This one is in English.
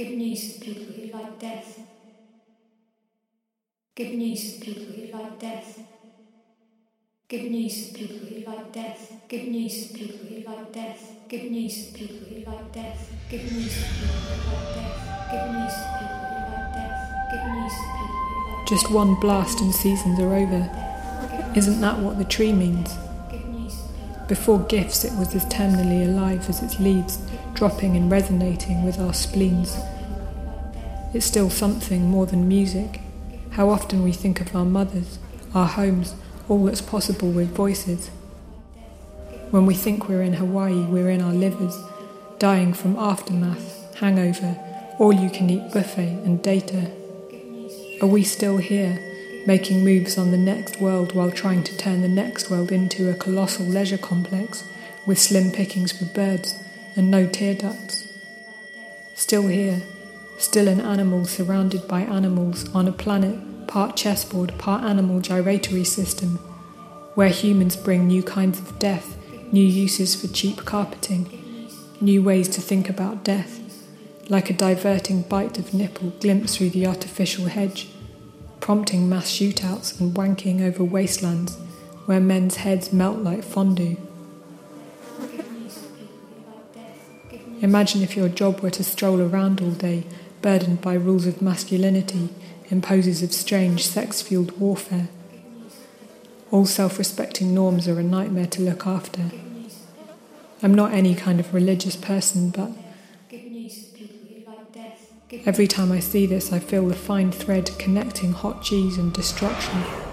Good news for people who like death. Good news for people who like death. Good news for people who like death. Good news for people who like death. Good news for people who like death. Good news for people who like death. Good news for people who like death. Good news for people who like Just one blast and seasons are over. Isn't that what the tree means? Before gifts, it was as terminally alive as its leaves, dropping and resonating with our spleens. It's still something more than music. How often we think of our mothers, our homes, all that's possible with voices. When we think we're in Hawaii, we're in our livers, dying from aftermath, hangover, all you can eat buffet, and data. Are we still here, making moves on the next world while trying to turn the next world into a colossal leisure complex with slim pickings for birds and no tear ducts? Still here, still an animal surrounded by animals on a planet part chessboard, part animal gyratory system, where humans bring new kinds of death, new uses for cheap carpeting, new ways to think about death, like a diverting bite of nipple glimpsed through the artificial hedge, prompting mass shootouts and wanking over wastelands where men's heads melt like fondue. Imagine if your job were to stroll around all day, burdened by rules of masculinity, imposes of strange sex fueled warfare. All self respecting norms are a nightmare to look after. I'm not any kind of religious person, but Good news for people who like death. Good every time I see this, I feel the fine thread connecting hot cheese and destruction.